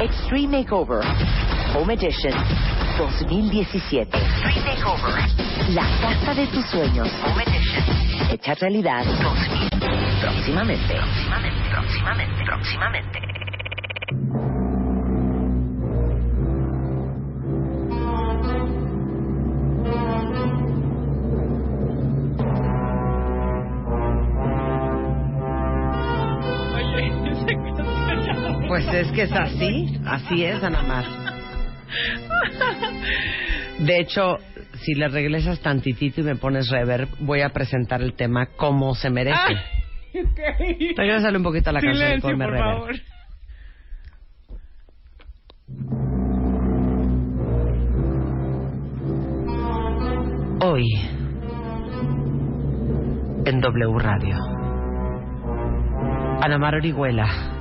Extreme Makeover Home Edition 2017. Extreme Makeover. La casa de tus sueños. Home Edition. Hecha realidad. 2000. Próximamente. Próximamente. Próximamente. Próximamente. Pues es que es así, así es, Ana Mar. De hecho, si le regresas tantitito y me pones reverb, voy a presentar el tema como se merece. Ah, ok. Regrésale un poquito a la canción y Silencio, ponme por reverb. favor. Hoy, en W Radio, Ana Mar Orihuela,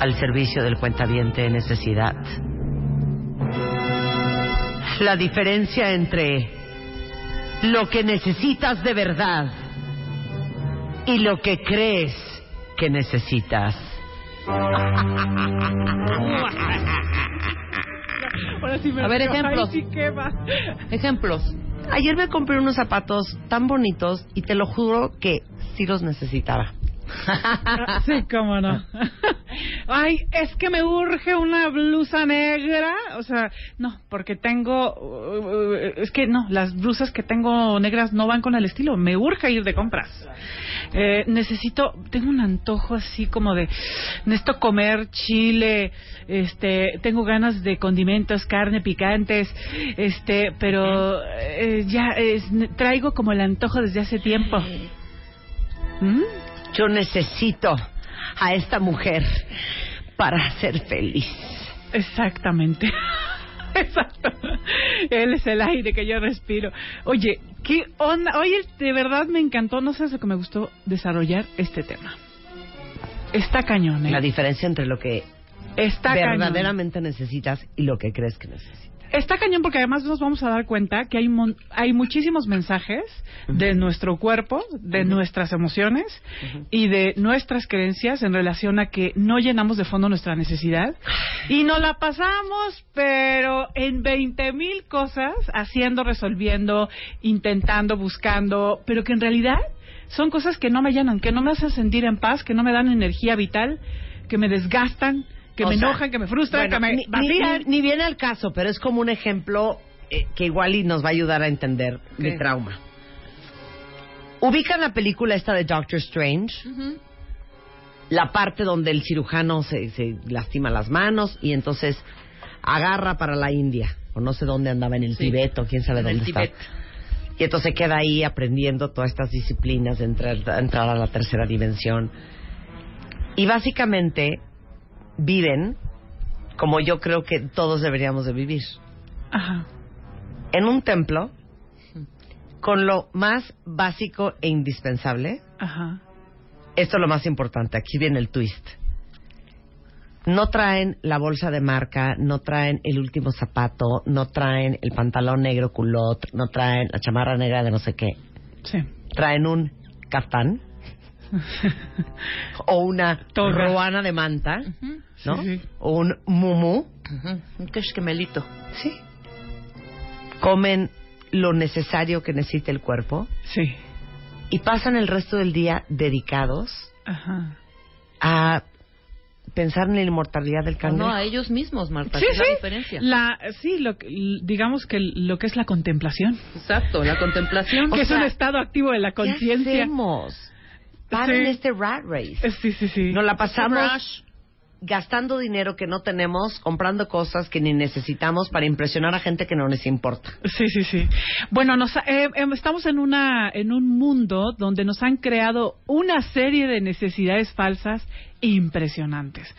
al servicio del cuentaviente en necesidad. La diferencia entre lo que necesitas de verdad y lo que crees que necesitas. Ahora sí me A ver, ejemplos. Ay, sí. Ejemplos. Ayer me compré unos zapatos tan bonitos y te lo juro que sí los necesitaba. Sí, cómo no. Ay, es que me urge una blusa negra. O sea, no, porque tengo. uh, uh, Es que no, las blusas que tengo negras no van con el estilo. Me urge ir de compras. Eh, necesito. Tengo un antojo así como de. Necesito comer chile. Este. Tengo ganas de condimentos, carne, picantes. Este. Pero. eh, ya. es- traigo como el antojo desde hace tiempo. ¿Mm? Yo necesito a esta mujer para ser feliz. Exactamente. Exacto. Él es el aire que yo respiro. Oye, ¿qué onda? Oye, de verdad me encantó. No sabes lo que me gustó desarrollar este tema. Está cañón, ¿eh? La diferencia entre lo que Está cañón. verdaderamente necesitas y lo que crees que necesitas. Está cañón porque además nos vamos a dar cuenta que hay, mon- hay muchísimos mensajes de nuestro cuerpo, de nuestras emociones y de nuestras creencias en relación a que no llenamos de fondo nuestra necesidad y nos la pasamos, pero en 20 mil cosas, haciendo, resolviendo, intentando, buscando, pero que en realidad son cosas que no me llenan, que no me hacen sentir en paz, que no me dan energía vital, que me desgastan, que O me sea, enojan, que me frustran, Bueno, que me ni, ni- ni- ni viene al caso, pero es como un ejemplo eh, que igual y nos va a ayudar a entender mi trauma. Ubican la película esta de Doctor Strange, la parte donde el cirujano se, se lastima las manos y entonces agarra para la India, o no sé dónde andaba, en el Sí. Tibet o quién sabe En dónde está. Y entonces queda ahí aprendiendo todas estas disciplinas de entrar, entrar a la tercera dimensión. Y básicamente viven como yo creo que todos deberíamos de vivir. Ajá. En un templo, con lo más básico e indispensable. Ajá. Esto es lo más importante, aquí viene el twist. No traen la bolsa de marca, no traen el último zapato, no traen el pantalón negro culot, no traen la chamarra negra de no sé qué. Sí. Traen un caftán o una ruana de manta, ¿no? Sí, sí. O un mumu. Ujú, Un queshkemelito. Sí. Comen lo necesario que necesita el cuerpo Sí. y pasan el resto del día dedicados Ajá. a pensar en la inmortalidad del cangrejo. no, a ellos mismos, Marta. Sí, la sí. diferencia. La, sí, lo, digamos que lo que es la contemplación. Exacto, la contemplación. que es sea, un estado activo de la ¿Qué conciencia. hacemos? Paren Sí. este rat race. Eh, Sí, sí, sí. Nos la pasamos Rush. gastando dinero que no tenemos, comprando cosas que ni necesitamos para impresionar a gente que no les importa. Sí, sí, sí. Bueno, nos, eh, eh, estamos en una en un mundo donde nos han creado una serie de necesidades falsas impresionantes.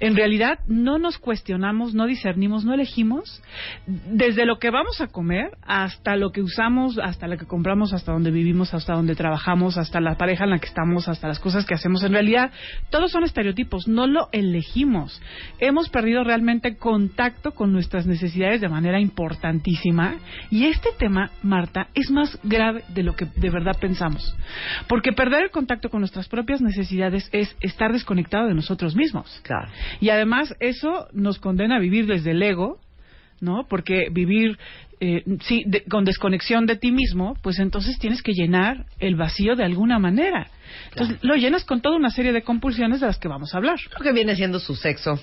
En realidad no nos cuestionamos, no discernimos, no elegimos desde lo que vamos a comer hasta lo que usamos, hasta lo que compramos, hasta donde vivimos, hasta donde trabajamos, hasta la pareja en la que estamos, hasta las cosas que hacemos. En realidad todos son estereotipos, no lo elegimos. Hemos perdido realmente contacto con nuestras necesidades de manera importantísima y este tema, Marta, es más grave de lo que de verdad pensamos. Porque perder el contacto con nuestras propias necesidades es estar desconectados desconectado de nosotros mismos. Claro. Y además eso nos condena a vivir desde el ego, ¿no? Porque vivir eh, sí, de- con desconexión de ti mismo, pues entonces tienes que llenar el vacío de alguna manera. Entonces lo llenas con toda una serie de compulsiones de las que vamos a hablar. Lo que viene siendo su sexo,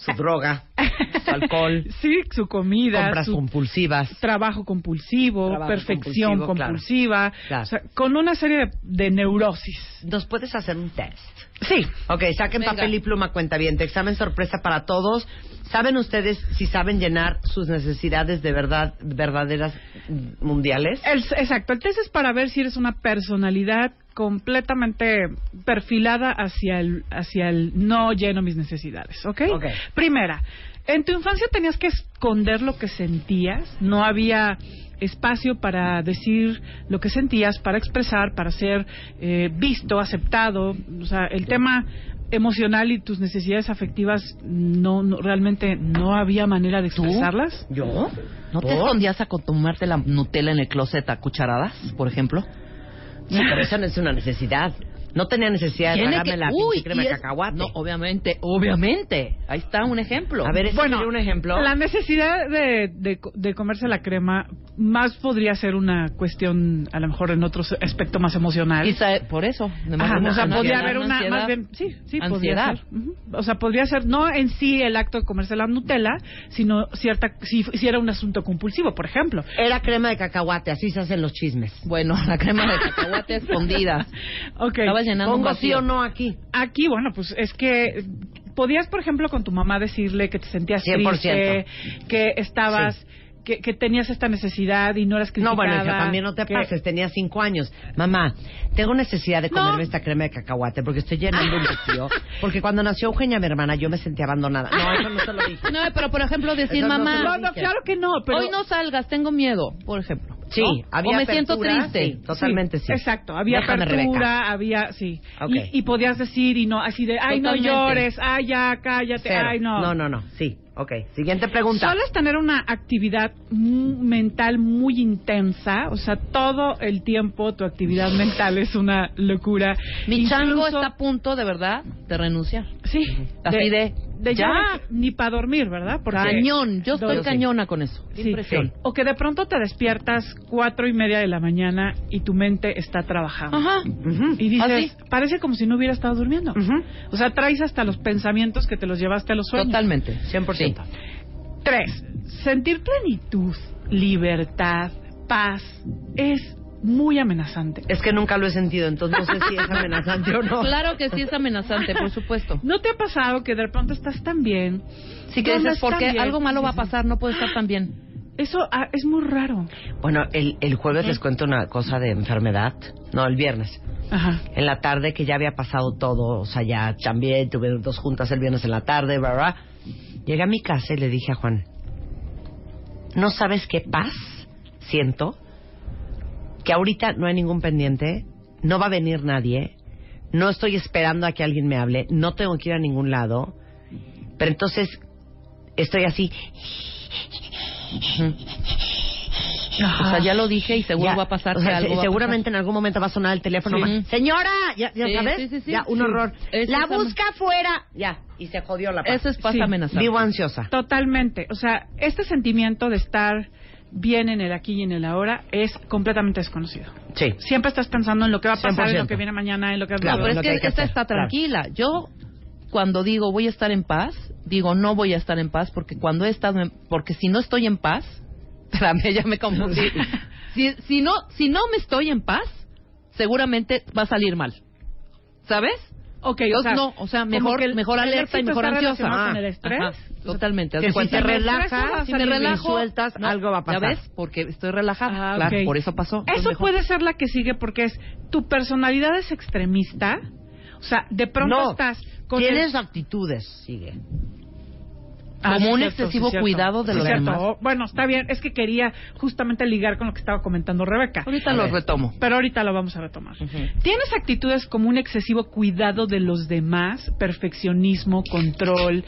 su droga, su alcohol, Sí, su comida, compras su compulsivas. trabajo compulsivo, Trabajo perfección compulsivo, compulsiva, Claro. o sea, con una serie de, de neurosis. ¿Nos puedes hacer un test? Sí, Ok, saquen Venga. papel y pluma, cuenta bien. Examen sorpresa para todos. ¿Saben ustedes si saben llenar sus necesidades de verdad, verdaderas mundiales? el- exacto. El test es para ver si eres una personalidad completamente perfilada hacia el, hacia el no lleno mis necesidades, ¿ok? Ok. Primera, en tu infancia tenías que esconder lo que sentías, no había espacio para decir lo que sentías, para expresar, para ser eh, visto, aceptado, o sea, el tema emocional y tus necesidades afectivas no, no- realmente no había manera de expresarlas. ¿Yo? ¿No te escondías a tomarte la Nutella en el closet a cucharadas, por ejemplo? Eso no es una necesidad. No tenía necesidad de tragarme que- la Uy, crema de cacahuate. No, obviamente, obviamente. Ahí está un ejemplo. A ver, ¿es Bueno, un ejemplo? La necesidad de, de, co- de comerse la crema más podría ser una cuestión, a lo mejor en otro aspecto más emocional. Quizá por eso. Ajá, o sea, podría haber una, ansiedad. más bien, sí, sí, podría Ansiedad. ser. Ujú. O sea, podría ser no en sí el acto de comerse la Nutella, sino cierta, si, si era un asunto compulsivo, por ejemplo. Era crema de cacahuate, así se hacen los chismes. Bueno, la crema de cacahuate escondida. Ok. Estabas llenando un Pongo sí o no aquí. Aquí, bueno, pues es que podías, por ejemplo, con tu mamá decirle que te sentías 100%. triste, que estabas, que, que tenías esta necesidad y no eras criticada. No, bueno, hija, también no te pases. Tenía cinco años. Mamá, tengo necesidad de comerme No. esta crema de cacahuate porque estoy llenando un vacío. Porque cuando nació Eugenia, mi hermana, yo me sentí abandonada. No, eso no se lo dije. No, pero por ejemplo decir, Eso mamá, No, no, claro que no, pero... hoy no salgas, tengo miedo, por ejemplo. Sí, ¿no? había O me siento triste. sí, totalmente sí. Exacto, había Déjame, apertura, Rebeca. había, sí. Y, y podías decir y no, así de, ay, Totalmente. no llores, ay, ya, cállate, Cero. ay, no. No, no, no. Sí, ok. Siguiente pregunta. Solo es tener una actividad mental muy intensa, o sea, todo el tiempo tu actividad mental es una locura. Mi chango Incluso- está a punto, de verdad, de renunciar. Sí. Así de, de ya. ya ni para dormir, ¿verdad? Porque Cañón, yo estoy sí. cañona con eso. Sí. impresión. O que de pronto te despiertas cuatro y media de la mañana y tu mente está trabajando. Ajá. Y dices, ¿Ah, sí? parece como si no hubiera estado durmiendo. O sea, traes hasta los pensamientos que te los llevaste a los sueños. Totalmente. 100%. Tres, sentir plenitud, libertad, paz es muy amenazante. Es que nunca lo he sentido, entonces no sé si es amenazante o no. Claro que sí es amenazante, por supuesto. ¿No te ha pasado que de pronto estás tan bien? Sí que ¿Dónde dices, porque bien? algo malo va a pasar, no puede estar tan bien. Eso ah, es muy raro. Bueno, el, el jueves les cuento una cosa de enfermedad. No, el viernes. Ajá. En la tarde, que ya había pasado todo. O sea, ya también tuve dos juntas el viernes en la tarde, bla, bla. Llegué a mi casa y le dije a Juan, ¿no sabes qué paz siento? Que ahorita no hay ningún pendiente, no va a venir nadie, no estoy esperando a que alguien me hable, no tengo que ir a ningún lado, pero entonces estoy así, O sea, ya lo dije y seguro ya, va a pasar o que sea, algo seguramente en algún momento va a sonar el teléfono. Sí. Señora, ya, ya Sí, sabes, sí, sí, sí. ya un Sí. horror. Es la busca afuera, ya y se jodió la paz. Eso es paz Sí. amenazante. Vivo ansiosa. Totalmente. O sea, este sentimiento de estar bien en el aquí y en el ahora es completamente desconocido. Sí. Siempre estás pensando en lo que va a pasar, en 100%. lo que viene mañana, en lo que Claro, No, pero lo es que esta hacer, está claro. tranquila. Yo, cuando digo voy a estar en paz, digo no voy a estar en paz porque cuando he estado en... Porque si no estoy en paz... Espérame, ya me confundí. si, si, no, si no me estoy en paz, seguramente va a salir mal. ¿Sabes? Ok, o sea, no, o sea, mejor, el- mejor alerta y mejor ansiosa. relacionado con el estrés. Ajá, totalmente. Que si te relajas, si me relajo, sueltas, algo va a pasar. ¿Ya ves? Porque estoy relajada. Ah, claro, por eso pasó. Eso mejor. puede ser la que sigue porque es tu personalidad es extremista. O sea, de pronto no, estás con tienes el- actitudes, sigue. Ah, como un cierto, excesivo sí, cuidado de Sí, los cierto. demás. Oh, Bueno, está bien. Es que quería justamente ligar con lo que estaba comentando Rebeca. Ahorita A lo ver. retomo. Pero ahorita lo vamos a retomar. Tienes actitudes como un excesivo cuidado de los demás, perfeccionismo, control,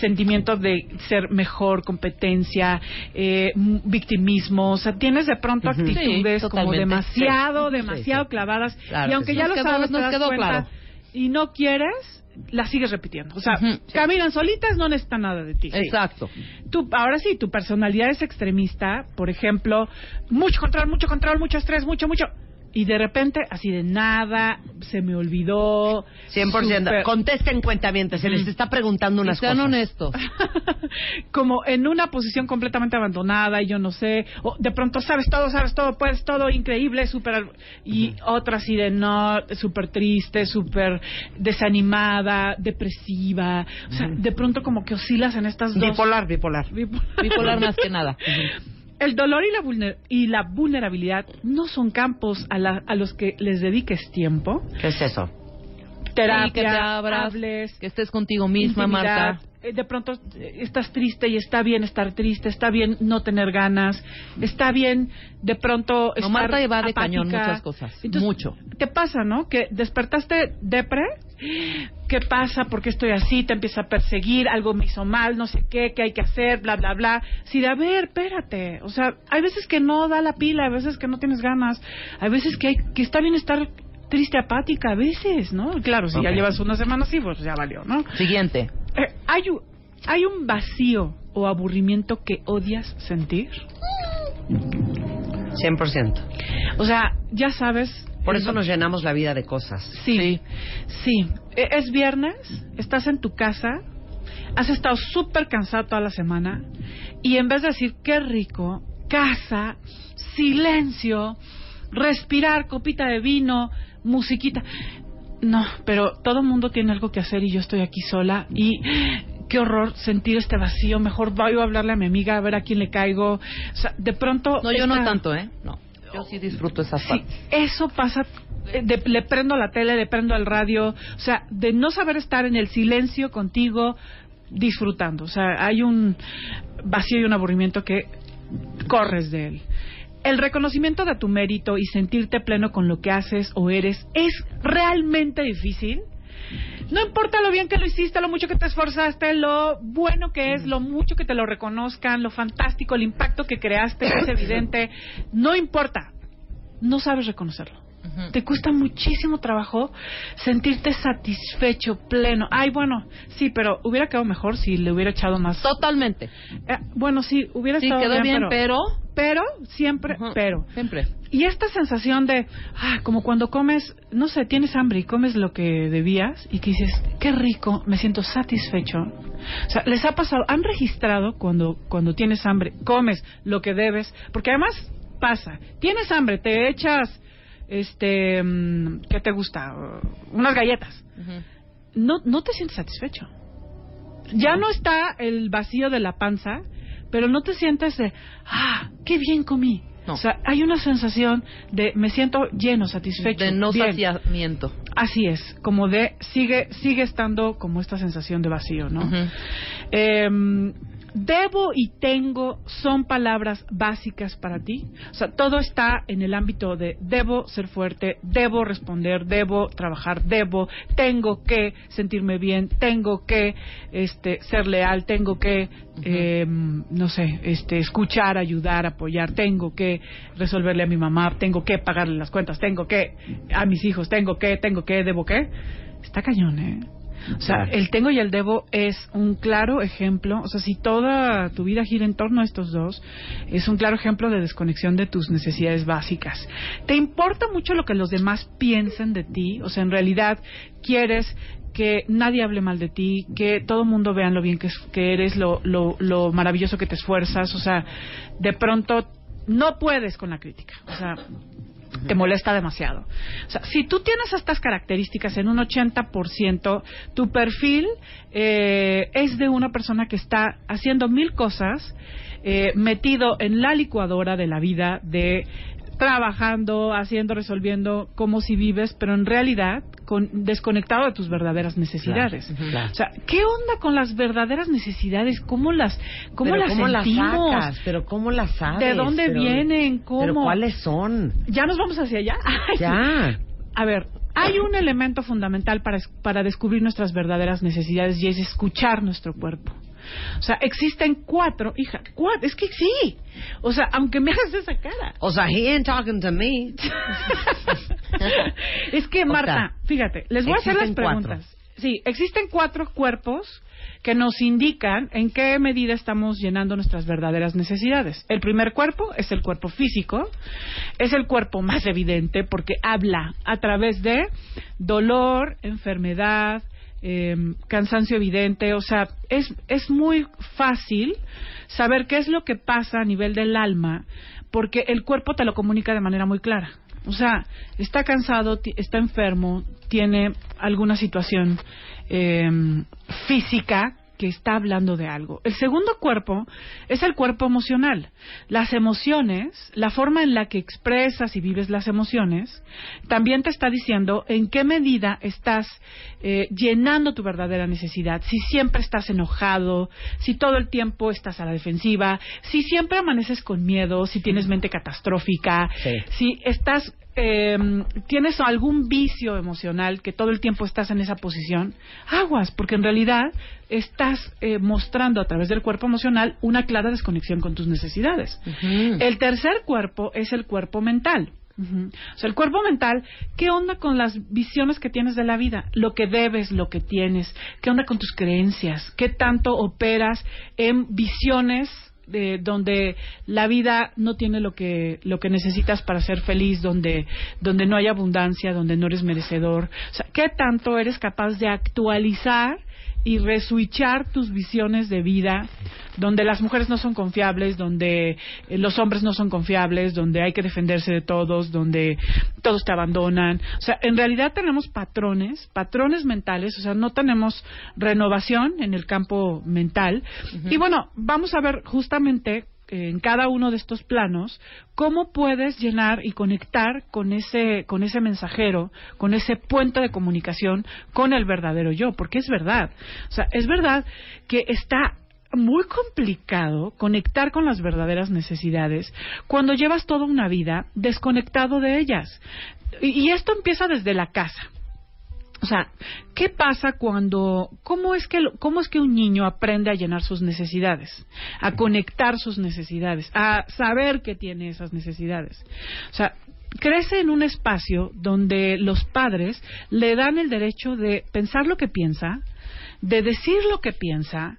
sentimiento de ser mejor, competencia, eh, victimismo. O sea, tienes de pronto actitudes Sí, como demasiado, demasiado clavadas. Claro y que aunque ya lo sabes, te nos das quedó cuenta claro. y no quieres, las sigues repitiendo. O sea, sí. caminan solitas, no necesitan nada de ti. Exacto. Tu, ahora sí, tu personalidad es extremista, por ejemplo, mucho control, mucho control, mucho estrés, mucho, mucho. Y de repente, así de nada, se me olvidó. 100%. súper- Contesten cuentamientos. Se les está preguntando Y unas sean cosas. honestos. como en una posición completamente abandonada y yo no sé, o de pronto sabes todo, sabes todo, puedes todo, increíble, súper, y otra así de no, súper triste, súper desanimada, depresiva, o sea, de pronto como que oscilas en estas dos. Bipolar, bipolar. Bipolar. Bipolar más que nada. El dolor y la, vulner- y la vulnerabilidad no son campos a, la- a los que les dediques tiempo. ¿Qué es eso? Terapia, Sí, que te abras, hables, que estés contigo misma. Marta. Eh, De pronto eh, estás triste y está bien estar triste, está bien no tener ganas, está bien de pronto No, estar Marta va de apática. cañón muchas cosas, Entonces, mucho. ¿Qué pasa, no? Que despertaste depre, ¿qué pasa? ¿Por qué estoy así? Te empieza a perseguir, algo me hizo mal, no sé qué, qué hay que hacer, bla, bla, bla. Si de, a ver, espérate. O sea, hay veces que no da la pila, hay veces que no tienes ganas, hay veces que, hay, que está bien estar triste, apática, a veces, ¿no? Claro, si ya llevas una semana así, pues ya valió, ¿no? Siguiente. Eh, ¿hay, un, ¿Hay un vacío o aburrimiento que odias sentir? 100%. O sea, ya sabes... Por eso nos llenamos la vida de cosas. Sí, sí. E- Es viernes, estás en tu casa, has estado súper cansado toda la semana y en vez de decir qué rico, casa, silencio, respirar, copita de vino, musiquita. No, pero todo mundo tiene algo que hacer y yo estoy aquí sola y qué horror sentir este vacío. Mejor voy a hablarle a mi amiga a ver a quién le caigo. O sea, de pronto. No, yo no tanto, ¿eh? No. Yo sí disfruto esas Sí, partes. eso pasa. eh, de- le prendo la tele, le prendo el radio, o sea, de no saber estar en el silencio contigo, disfrutando. O sea, hay un vacío y un aburrimiento que corres de él. El reconocimiento de tu mérito y sentirte pleno con lo que haces o eres es realmente difícil. No importa lo bien que lo hiciste, lo mucho que te esforzaste, lo bueno que es, lo mucho que te lo reconozcan, lo fantástico, el impacto que creaste es evidente. No importa. No sabes reconocerlo. Te cuesta muchísimo trabajo sentirte satisfecho, pleno. Ay, bueno, sí, pero hubiera quedado mejor si le hubiera echado más. Totalmente. Eh, bueno, sí, hubiera Sí, estado quedó bien, pero... pero siempre, pero. Siempre. Y esta sensación de, ah, como cuando comes, no sé, tienes hambre y comes lo que debías y que dices, qué rico, me siento satisfecho. O sea, les ha pasado, han registrado cuando, cuando tienes hambre, comes lo que debes, porque además pasa, tienes hambre, te echas, este, mm, ¿qué te gusta? Unas galletas. No, no te sientes satisfecho. Ya no está el vacío de la panza, pero no te sientes de, ah, qué bien comí. No. O sea, hay una sensación de me siento lleno, satisfecho. De no bien. saciamiento. Así es, como de sigue sigue estando como esta sensación de vacío, ¿no? Em, debo y tengo son palabras básicas para ti. O sea, todo está en el ámbito de debo ser fuerte, debo responder, debo trabajar, debo, tengo que sentirme bien, tengo que este ser leal, tengo que em, no sé, este escuchar, ayudar, apoyar, tengo que resolverle a mi mamá, tengo que pagarle las cuentas, tengo que a mis hijos, tengo que, tengo que, debo que. Está cañón, ¿eh? O sea, el tengo y el debo es un claro ejemplo, o sea, si toda tu vida gira en torno a estos dos, es un claro ejemplo de desconexión de tus necesidades básicas. ¿Te importa mucho lo que los demás piensen de ti? O sea, en realidad quieres que nadie hable mal de ti, que todo el mundo vea lo bien que, que eres, lo, lo, lo maravilloso que te esfuerzas, o sea, de pronto no puedes con la crítica, o sea, te molesta demasiado. O sea, si tú tienes estas características en un 80%, tu perfil eh, es de una persona que está haciendo mil cosas, eh, metido en la licuadora de la vida, de trabajando, haciendo, resolviendo, como si vives, pero en realidad con, desconectado de tus verdaderas necesidades. Claro, claro. O sea, ¿qué onda con las verdaderas necesidades? ¿Cómo las, cómo Pero las ¿cómo las sentimos? sacas? ¿Pero cómo las sabes? ¿De dónde Pero- vienen? ¿Cómo? ¿Pero cuáles son? ¿Ya nos vamos hacia allá? Ay, Ya. A ver, hay un elemento fundamental para, para descubrir nuestras verdaderas necesidades y es escuchar nuestro cuerpo. O sea, existen cuatro, hija, cuatro, es que sí. O sea, aunque me hagas esa cara. O sea, he ain't talking to me. es que, Marta, fíjate, les voy a hacer las cuatro. preguntas. Sí, existen cuatro cuerpos que nos indican en qué medida estamos llenando nuestras verdaderas necesidades. El primer cuerpo es el cuerpo físico, es el cuerpo más evidente porque habla a través de dolor, enfermedad, eh, cansancio evidente, o sea, es, es muy fácil saber qué es lo que pasa a nivel del alma porque el cuerpo te lo comunica de manera muy clara. O sea, está cansado, está enfermo, tiene alguna situación eh, física que está hablando de algo. El segundo cuerpo es el cuerpo emocional. Las emociones, la forma en la que expresas y vives las emociones, también te está diciendo en qué medida estás eh, llenando tu verdadera necesidad. Si siempre estás enojado, si todo el tiempo estás a la defensiva, si siempre amaneces con miedo, si tienes mente catastrófica, Sí. si estás eh, tienes algún vicio emocional que todo el tiempo estás en esa posición, aguas, porque en realidad estás eh, mostrando a través del cuerpo emocional una clara desconexión con tus necesidades. El tercer cuerpo es el cuerpo mental. O sea, el cuerpo mental, ¿qué onda con las visiones que tienes de la vida? Lo que debes, lo que tienes, ¿qué onda con tus creencias? ¿Qué tanto operas en visiones de donde la vida no tiene lo que lo que necesitas para ser feliz, donde donde no hay abundancia, donde no eres merecedor. O sea, ¿qué tanto eres capaz de actualizar y reswitchar tus visiones de vida, donde las mujeres no son confiables, donde eh, los hombres no son confiables, donde hay que defenderse de todos, donde todos te abandonan. O sea, en realidad tenemos patrones, patrones mentales, o sea, no tenemos renovación en el campo mental. Y bueno, vamos a ver justamente en cada uno de estos planos cómo puedes llenar y conectar con ese con ese mensajero, con ese puente de comunicación con el verdadero yo, porque es verdad. O sea, es verdad que está muy complicado conectar con las verdaderas necesidades cuando llevas toda una vida desconectado de ellas. Y, y esto empieza desde la casa. O sea, ¿qué pasa cuando, cómo es que, cómo es que un niño aprende a llenar sus necesidades, a conectar sus necesidades, a saber que tiene esas necesidades? O sea, crece en un espacio donde los padres le dan el derecho de pensar lo que piensa, de decir lo que piensa,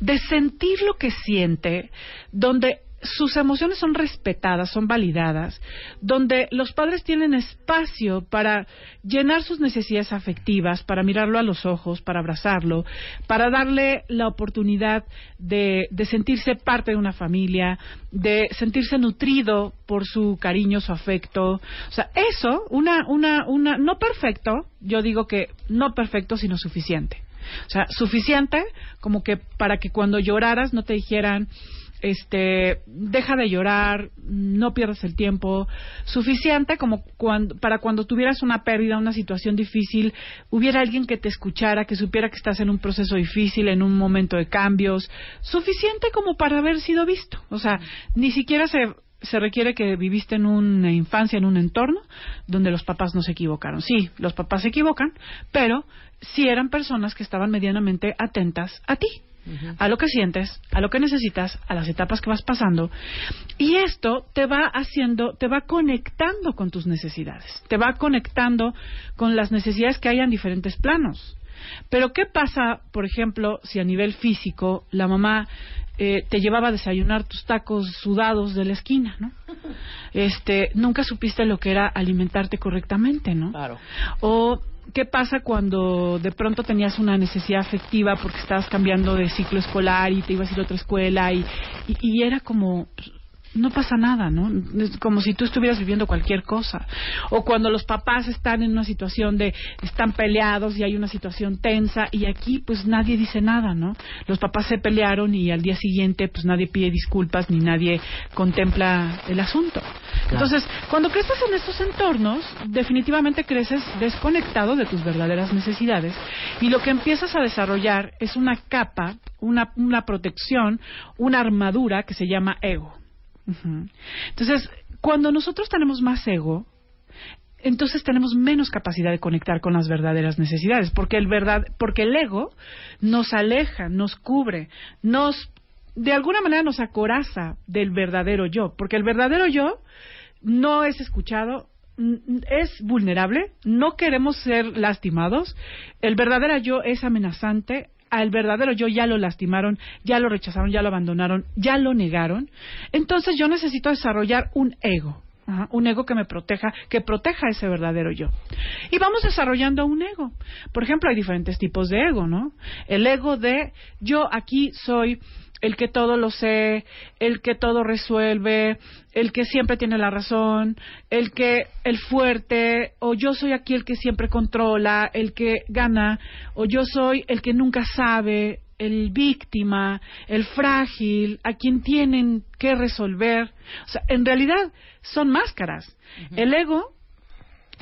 de sentir lo que siente, donde sus emociones son respetadas, son validadas, donde los padres tienen espacio para llenar sus necesidades afectivas, para mirarlo a los ojos, para abrazarlo, para darle la oportunidad de, de sentirse parte de una familia, de sentirse nutrido por su cariño, su afecto. O sea, eso, una, una, una, no perfecto, yo digo que no perfecto, sino suficiente. O sea, suficiente como que para que cuando lloraras no te dijeran, este, deja de llorar, no pierdas el tiempo, suficiente como para cuando tuvieras una pérdida, una situación difícil, hubiera alguien que te escuchara, que supiera que estás en un proceso difícil, en un momento de cambios, suficiente como para haber sido visto. O sea, ni siquiera se se requiere que viviste en una infancia, en un entorno donde los papás no se equivocaron. Sí, los papás se equivocan, pero sí eran personas que estaban medianamente atentas a ti, a lo que sientes, a lo que necesitas, a las etapas que vas pasando. Y esto te va haciendo, te va conectando con tus necesidades, te va conectando con las necesidades que hay en diferentes planos. Pero ¿qué pasa, por ejemplo, si a nivel físico la mamá eh, te llevaba a desayunar tus tacos sudados de la esquina, ¿no? Este, nunca supiste lo que era alimentarte correctamente, ¿no? Claro. O qué pasa cuando de pronto tenías una necesidad afectiva porque estabas cambiando de ciclo escolar y te ibas a ir a otra escuela y, y, y era como no pasa nada, ¿no? Es como si tú estuvieras viviendo cualquier cosa. O cuando los papás están en una situación de están peleados y hay una situación tensa y aquí pues nadie dice nada, ¿no? Los papás se pelearon y al día siguiente pues nadie pide disculpas ni nadie contempla el asunto. Entonces, cuando creces en estos entornos, definitivamente creces desconectado de tus verdaderas necesidades y lo que empiezas a desarrollar es una capa, una, una protección, una armadura que se llama ego. Entonces, cuando nosotros tenemos más ego, entonces tenemos menos capacidad de conectar con las verdaderas necesidades, porque el verdad, porque el ego nos aleja, nos cubre, nos de alguna manera nos acoraza del verdadero yo, porque el verdadero yo no es escuchado, es vulnerable, no queremos ser lastimados, el verdadero yo es amenazante, al verdadero yo ya lo lastimaron, ya lo rechazaron, ya lo abandonaron, ya lo negaron. Entonces yo necesito desarrollar un ego. un ego que me proteja, que proteja ese verdadero yo. Y vamos desarrollando un ego. Por ejemplo, hay diferentes tipos de ego, ¿no? El ego de yo aquí soy el que todo lo sé, el que todo resuelve, el que siempre tiene la razón, el que el fuerte, o yo soy aquí el que siempre controla, el que gana, o yo soy el que nunca sabe, el víctima, el frágil, a quien tienen que resolver. O sea, en realidad son máscaras. El ego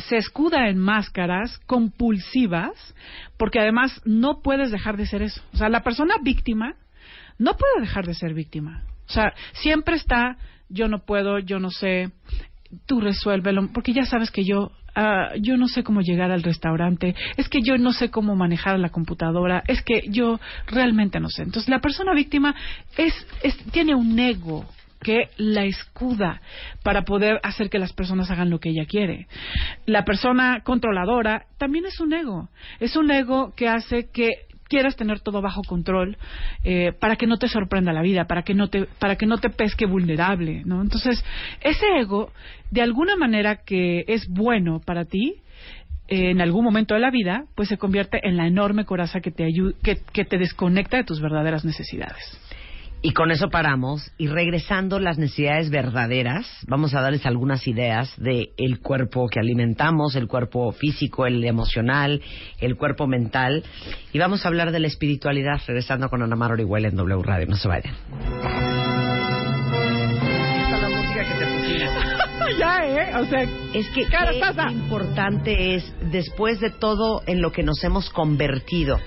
se escuda en máscaras compulsivas porque además no puedes dejar de ser eso. O sea, la persona víctima no puede dejar de ser víctima. O sea, siempre está, yo no puedo, yo no sé, tú resuélvelo, porque ya sabes que yo, ah, yo no sé cómo llegar al restaurante, es que yo no sé cómo manejar la computadora, es que yo realmente no sé. Entonces, la persona víctima es, es, tiene un ego que la escuda para poder hacer que las personas hagan lo que ella quiere. La persona controladora también es un ego. Es un ego que hace que quieras tener todo bajo control eh, para que no te sorprenda la vida, para que no te, para que no te pesque vulnerable, ¿no? Entonces, ese ego, de alguna manera que es bueno para ti, en algún momento de la vida, pues se convierte en la enorme coraza que te, que te desconecta de tus verdaderas necesidades. Y con eso paramos y regresando las necesidades verdaderas, vamos a darles algunas ideas de el cuerpo que alimentamos, el cuerpo físico, el emocional, el cuerpo mental y vamos a hablar de la espiritualidad regresando con Ana Mar Orihuela en W Radio. No se vayan. ya, ¿eh? O sea, es que qué importante es después de todo en lo que nos hemos convertido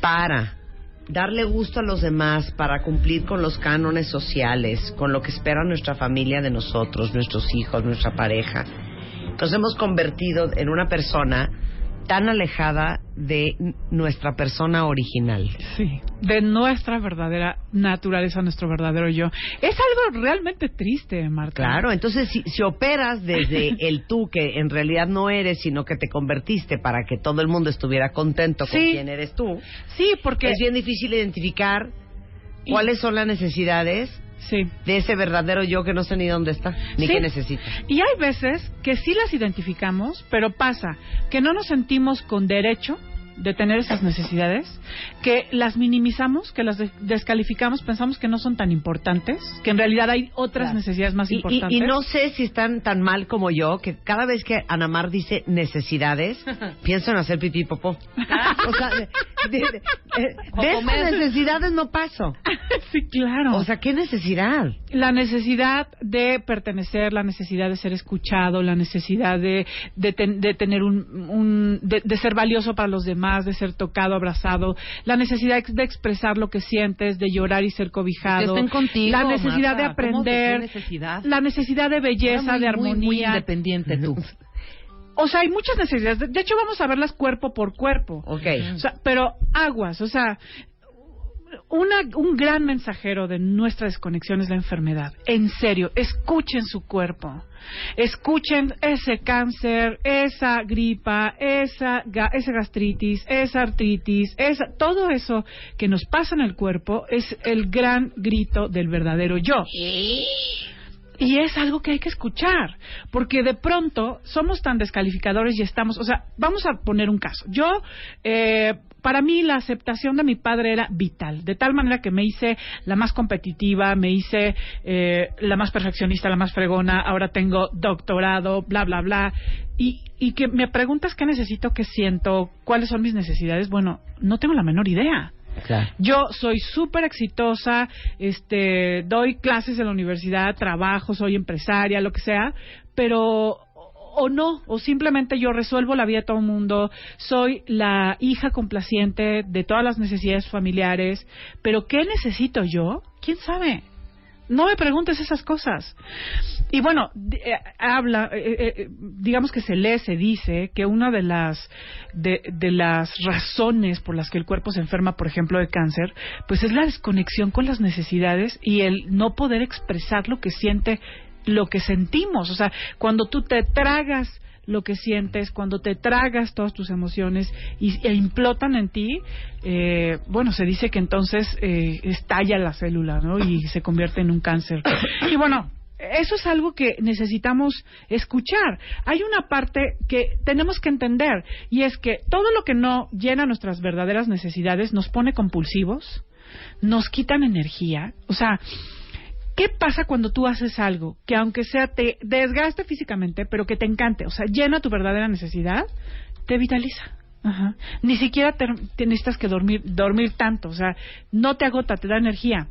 para darle gusto a los demás para cumplir con los cánones sociales, con lo que espera nuestra familia de nosotros, nuestros hijos, nuestra pareja. Nos hemos convertido en una persona tan alejada de nuestra persona original. Sí, de nuestra verdadera naturaleza, nuestro verdadero yo. Es algo realmente triste, Marta. Claro, entonces si, si operas desde el tú que en realidad no eres, sino que te convertiste para que todo el mundo estuviera contento con quién eres tú. Sí, porque es bien difícil identificar cuáles son las necesidades sí. de ese verdadero yo que no sé ni dónde está, ni qué necesita. Y hay veces que sí las identificamos, pero pasa que no nos sentimos con derecho de tener esas necesidades, que las minimizamos, que las descalificamos, pensamos que no son tan importantes, que en realidad hay otras necesidades más importantes. Y, no sé si están tan mal como yo, que cada vez que Anamar dice necesidades, pienso en hacer pipí popó. o sea, de, esas necesidades no paso. sí, claro. O sea, ¿qué necesidad? La necesidad de pertenecer, la necesidad de ser escuchado, la necesidad de, de, tener un, un de ser valioso para los demás más, de ser tocado, abrazado, la necesidad de expresar lo que sientes, de llorar y ser cobijado, la necesidad de aprender, la necesidad de belleza, de armonía. Muy independiente tú. O sea, hay muchas necesidades. De hecho, vamos a verlas cuerpo por cuerpo. Ok. O sea, pero aguas, o sea, un gran mensajero de nuestra desconexión es la enfermedad. En serio, escuchen su cuerpo. Escuchen ese cáncer, esa gripa, esa, esa gastritis, esa artritis, esa, todo eso que nos pasa en el cuerpo es el gran grito del verdadero yo. Y es algo que hay que escuchar, porque de pronto somos tan descalificadores y estamos, o sea, vamos a poner un caso. Yo, eh, para mí la aceptación de mi padre era vital, de tal manera que me hice la más competitiva, me hice eh, la más perfeccionista, la más fregona, ahora tengo doctorado, bla, bla, bla. Y, y que me preguntas qué necesito, qué siento, cuáles son mis necesidades, bueno, no tengo la menor idea. Yo soy súper exitosa, este, doy clases en la universidad, trabajo, soy empresaria, lo que sea, pero o no, o simplemente yo resuelvo la vida de todo el mundo, soy la hija complaciente de todas las necesidades familiares, pero ¿qué necesito yo? ¿Quién sabe? No me preguntes esas cosas. Y bueno, eh, habla, eh, eh, digamos que se lee, se dice que una de las de, las razones por las que el cuerpo se enferma, por ejemplo, de cáncer, pues es la desconexión con las necesidades y el no poder expresar lo que siente lo que sentimos. O sea, cuando tú te tragas lo que sientes, cuando te tragas todas tus emociones y, e implotan en ti, eh, bueno, se dice que entonces eh, estalla la célula, ¿no? Y se convierte en un cáncer. Y bueno, eso es algo que necesitamos escuchar. Hay una parte que tenemos que entender y es que todo lo que no llena nuestras verdaderas necesidades nos pone compulsivos, nos quitan energía. O sea, ¿qué pasa cuando tú haces algo que aunque sea te desgaste físicamente, pero que te encante, o sea, llena tu verdadera necesidad, te vitaliza? Ajá. Ni siquiera te, necesitas que dormir, dormir tanto, o sea, no te agota, te da energía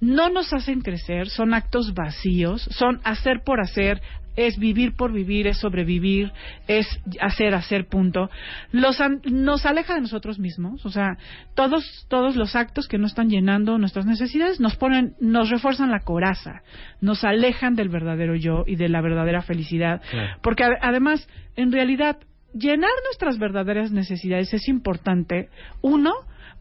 no nos hacen crecer, son actos vacíos, son hacer por hacer, es vivir por vivir, es sobrevivir, es hacer, hacer, punto. Los, nos aleja de nosotros mismos, o sea, todos, todos los actos que no están llenando nuestras necesidades nos ponen, nos refuerzan la coraza, nos alejan del verdadero yo y de la verdadera felicidad. Porque además, en realidad, llenar nuestras verdaderas necesidades es importante, uno,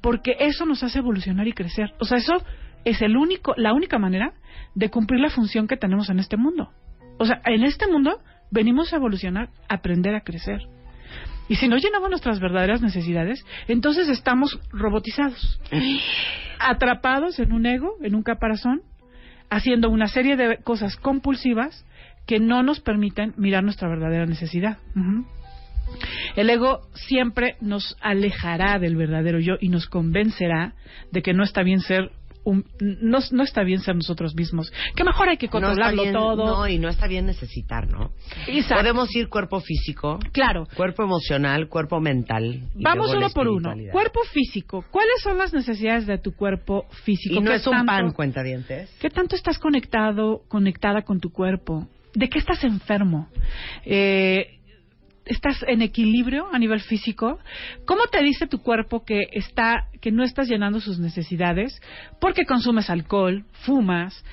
porque eso nos hace evolucionar y crecer. O sea, eso es el único, la única manera de cumplir la función que tenemos en este mundo. O sea, en este mundo venimos a evolucionar, a aprender a crecer. Y si no llenamos nuestras verdaderas necesidades, entonces estamos robotizados, atrapados en un ego, en un caparazón, haciendo una serie de cosas compulsivas que no nos permiten mirar nuestra verdadera necesidad. El ego siempre nos alejará del verdadero yo y nos convencerá de que no está bien ser no, no, está bien ser nosotros mismos. Que mejor hay que controlarlo todo. No, y no está bien necesitar, ¿no? Podemos ir cuerpo físico. Claro. Cuerpo emocional, cuerpo mental. Vamos uno por uno. Cuerpo físico. ¿Cuáles son las necesidades de tu cuerpo físico? Y no es un pan, cuenta dientes. ¿Qué tanto estás conectado, conectada con tu cuerpo? ¿De qué estás enfermo? Eh, estás en equilibrio a nivel físico? ¿Cómo te dice tu cuerpo que está que no estás llenando sus necesidades? Porque consumes alcohol, fumas,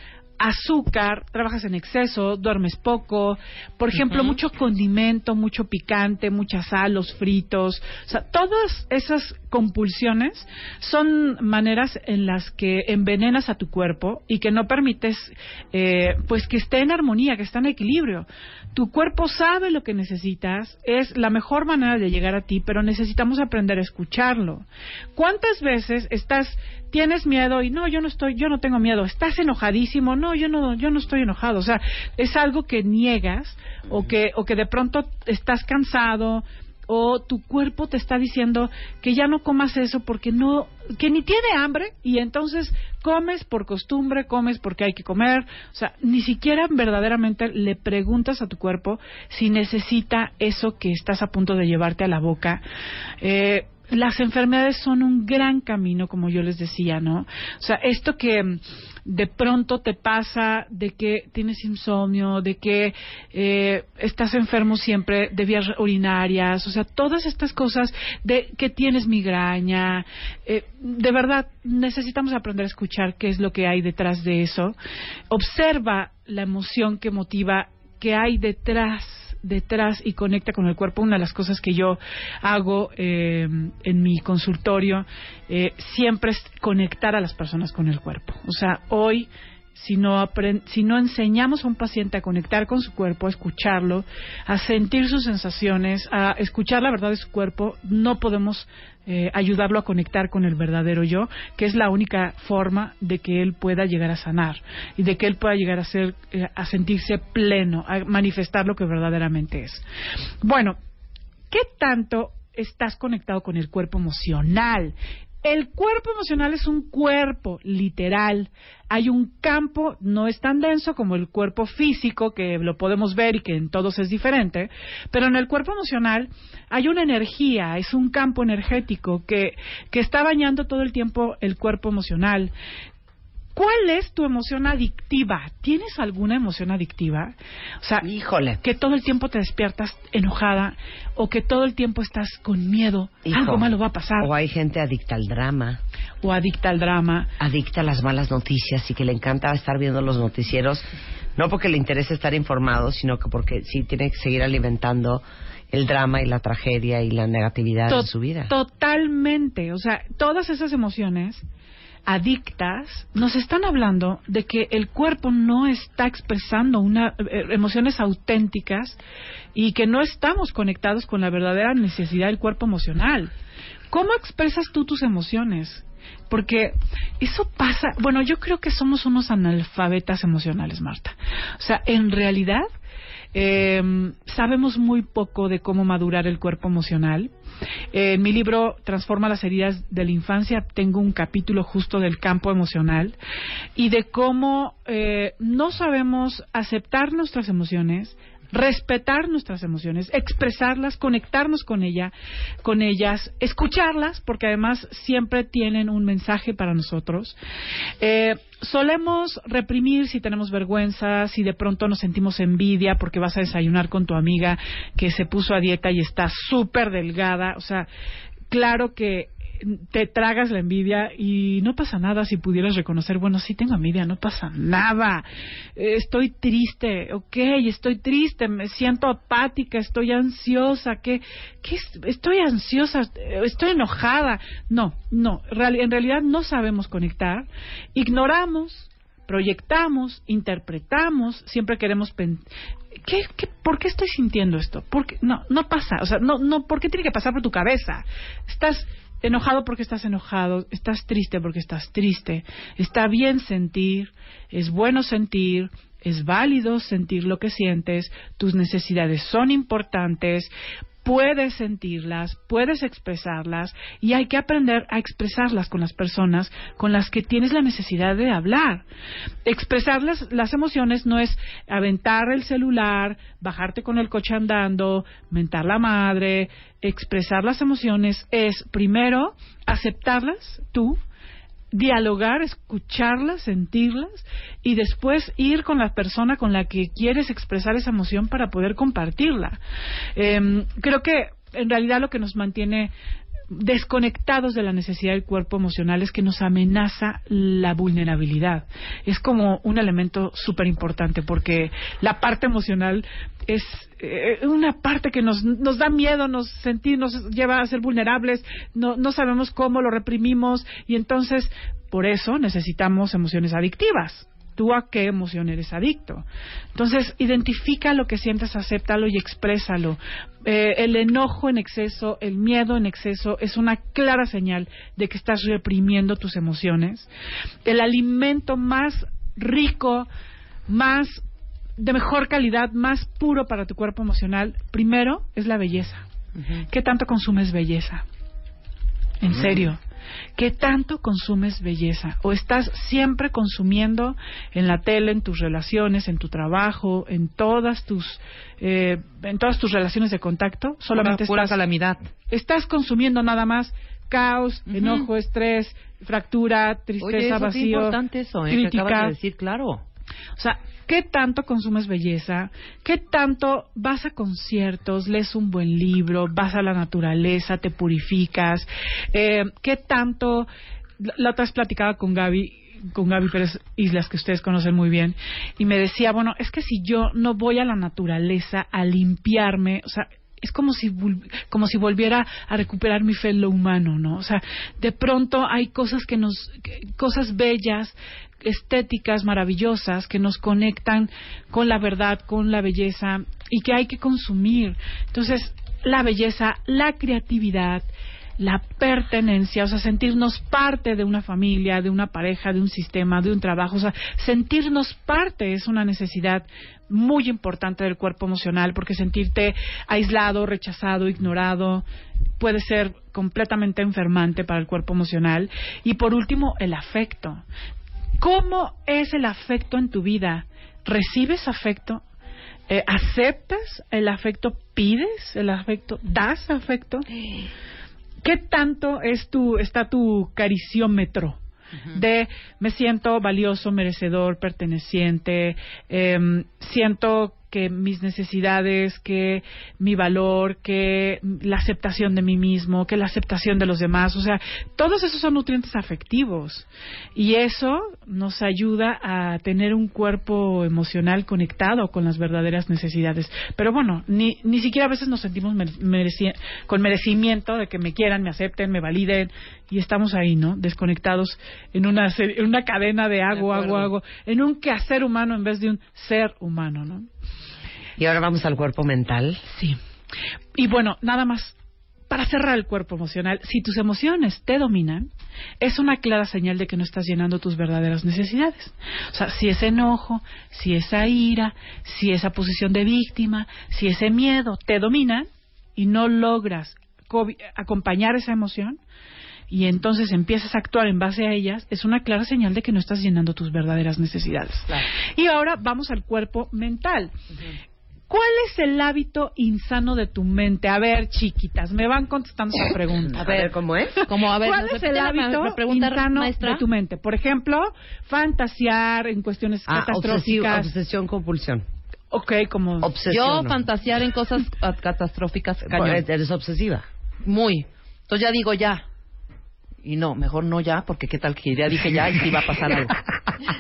azúcar, trabajas en exceso, duermes poco, por ejemplo, mucho condimento, mucho picante, mucha sal, los fritos, o sea, todas esas compulsiones son maneras en las que envenenas a tu cuerpo y que no permites, eh, pues, que esté en armonía, que esté en equilibrio. Tu cuerpo sabe lo que necesitas, es la mejor manera de llegar a ti, pero necesitamos aprender a escucharlo. ¿Cuántas veces estás tienes miedo y no, yo no estoy, yo no tengo miedo, estás enojadísimo, no, yo no, yo no estoy enojado, o sea, es algo que niegas o que, o que de pronto estás cansado o tu cuerpo te está diciendo que ya no comas eso porque no, que ni tiene hambre y entonces comes por costumbre, comes porque hay que comer, o sea, ni siquiera verdaderamente le preguntas a tu cuerpo si necesita eso que estás a punto de llevarte a la boca. Eh, las enfermedades son un gran camino, como yo les decía, ¿no? O sea, esto que mm, de pronto te pasa de que tienes insomnio, de que eh, estás enfermo siempre de vías urinarias, o sea, todas estas cosas de que tienes migraña, eh, de verdad necesitamos aprender a escuchar qué es lo que hay detrás de eso. Observa la emoción que motiva, que hay detrás detrás y conecta con el cuerpo. Una de las cosas que yo hago eh, en mi consultorio eh, siempre es conectar a las personas con el cuerpo. O sea, hoy si no, si no enseñamos a un paciente a conectar con su cuerpo, a escucharlo, a sentir sus sensaciones, a escuchar la verdad de su cuerpo, no podemos eh, ayudarlo a conectar con el verdadero yo, que es la única forma de que él pueda llegar a sanar y de que él pueda llegar a ser, eh, a sentirse pleno, a manifestar lo que verdaderamente es. Bueno, ¿qué tanto estás conectado con el cuerpo emocional? El cuerpo emocional es un cuerpo literal. Hay un campo, no es tan denso como el cuerpo físico, que lo podemos ver y que en todos es diferente, pero en el cuerpo emocional hay una energía, es un campo energético que, que está bañando todo el tiempo el cuerpo emocional, ¿Cuál es tu emoción adictiva? ¿Tienes alguna emoción adictiva? O sea, Híjole. que todo el tiempo te despiertas enojada o que todo el tiempo estás con miedo, algo malo va a pasar. O hay gente adicta al drama. O adicta al drama. Adicta a las malas noticias y que le encanta estar viendo los noticieros, no porque le interese estar informado, sino que porque sí tiene que seguir alimentando el drama y la tragedia y la negatividad en su vida. Totalmente. O sea, todas esas emociones adictas, nos están hablando de que el cuerpo no está expresando una, eh, emociones auténticas y que no estamos conectados con la verdadera necesidad del cuerpo emocional. ¿Cómo expresas tú tus emociones? Porque eso pasa, bueno, yo creo que somos unos analfabetas emocionales, Marta. O sea, en realidad eh, sabemos muy poco de cómo madurar el cuerpo emocional. en mi libro Transforma las heridas de la infancia tengo un capítulo justo del campo emocional y de cómo eh, no sabemos aceptar nuestras emociones, respetar nuestras emociones, expresarlas, conectarnos con ella, con ellas, escucharlas, porque además siempre tienen un mensaje para nosotros. Eh, solemos reprimir si tenemos vergüenza, si de pronto nos sentimos envidia porque vas a desayunar con tu amiga que se puso a dieta y está súper delgada. O sea, claro que te tragas la envidia y no pasa nada si pudieras reconocer, bueno, sí tengo envidia, no pasa nada. Estoy triste, ok, estoy triste, me siento apática, estoy ansiosa, ¿qué, qué estoy ansiosa, estoy enojada? No, no, en realidad no sabemos conectar, ignoramos proyectamos, interpretamos, siempre queremos ¿Qué, qué, por qué estoy sintiendo esto? Porque no, no pasa, o sea, no, no, ¿por qué tiene que pasar por tu cabeza? Estás enojado porque estás enojado, estás triste porque estás triste. Está bien sentir, es bueno sentir, es válido sentir lo que sientes, tus necesidades son importantes, puedes sentirlas, puedes expresarlas y hay que aprender a expresarlas con las personas con las que tienes la necesidad de hablar. Expresarlas las emociones no es aventar el celular, bajarte con el coche andando, mentar la madre, expresar las emociones es primero aceptarlas tú, dialogar, escucharlas, sentirlas y después ir con la persona con la que quieres expresar esa emoción para poder compartirla. Em, creo que en realidad lo que nos mantiene desconectados de la necesidad del cuerpo emocional es que nos amenaza la vulnerabilidad. Es como un elemento súper importante porque la parte emocional es eh, una parte que nos, nos da miedo, nos sentir, nos lleva a ser vulnerables, no, no sabemos cómo lo reprimimos y entonces por eso necesitamos emociones adictivas tú a qué emoción eres adicto. Entonces, identifica lo que sientes, acéptalo y exprésalo. Eh, el enojo en exceso, el miedo en exceso es una clara señal de que estás reprimiendo tus emociones. El alimento más rico, más de mejor calidad, más puro para tu cuerpo emocional, primero es la belleza. ¿Qué tanto consumes belleza? En serio. ¿Qué tanto consumes belleza? ¿O estás siempre consumiendo en la tele, en tus relaciones, en tu trabajo, en todas tus, eh, en todas tus relaciones de contacto? Solamente pura, estás, calamidad. Estás consumiendo nada más caos, enojo, estrés, fractura, tristeza, Oye, vacío, es importante eso, ¿eh? crítica. de decir, claro. O sea, ¿Qué tanto consumes belleza? ¿Qué tanto vas a conciertos, lees un buen libro, vas a la naturaleza, te purificas? Eh, ¿Qué tanto... La otra vez platicaba con Gaby con Gaby Pérez Islas, que ustedes conocen muy bien, y me decía, bueno, es que si yo no voy a la naturaleza a limpiarme, o sea, es como si como si volviera a recuperar mi fe en lo humano, ¿no? O sea, de pronto hay cosas que nos cosas bellas, estéticas maravillosas que nos conectan con la verdad, con la belleza y que hay que consumir. Entonces, la belleza, la creatividad, la pertenencia, o sea, sentirnos parte de una familia, de una pareja, de un sistema, de un trabajo, o sea, sentirnos parte es una necesidad muy importante del cuerpo emocional, porque sentirte aislado, rechazado, ignorado, puede ser completamente enfermante para el cuerpo emocional. Y por último, el afecto. ¿Cómo es el afecto en tu vida? ¿Recibes afecto? Eh, ¿Aceptas el afecto? ¿Pides el afecto? ¿Das afecto? ¿Qué tanto es tu, está tu cariciómetro? de me siento valioso, merecedor, perteneciente, em, siento que mis necesidades, que mi valor, que la aceptación de mí mismo, que la aceptación de los demás. O sea, todos esos son nutrientes afectivos. Y eso nos ayuda a tener un cuerpo emocional conectado con las verdaderas necesidades. Pero bueno, ni, ni siquiera a veces nos sentimos con merecimiento de que me quieran, me acepten, me validen. Y estamos ahí, ¿no? Desconectados en una, en una cadena de hago, hago, hago, en un quehacer humano en vez de un ser humano, ¿no? Y ahora vamos al cuerpo mental. Sí. Y bueno, nada más para cerrar el cuerpo emocional, si tus emociones te dominan, es una clara señal de que no estás llenando tus verdaderas necesidades. O sea, si ese enojo, si esa ira, si esa posición de víctima, si ese miedo te dominan y no logras acompañar esa emoción, y entonces empiezas a actuar en base a ellas, es una clara señal de que no estás llenando tus verdaderas necesidades. Y ahora vamos al cuerpo mental. ¿Cuál es el hábito insano de tu mente? A ver, chiquitas, me van contestando esa pregunta. A ver, ¿cómo es? a ver, ¿Cuál es el hábito insano de tu mente? Por ejemplo, fantasear en cuestiones ah, catastróficas. Obsesión, compulsión. Ok, como... Yo fantasear en cosas catastróficas. Eres obsesiva. Muy. Entonces ya digo ya y no, mejor no ya, porque qué tal que ya dije ya y si va a pasar algo.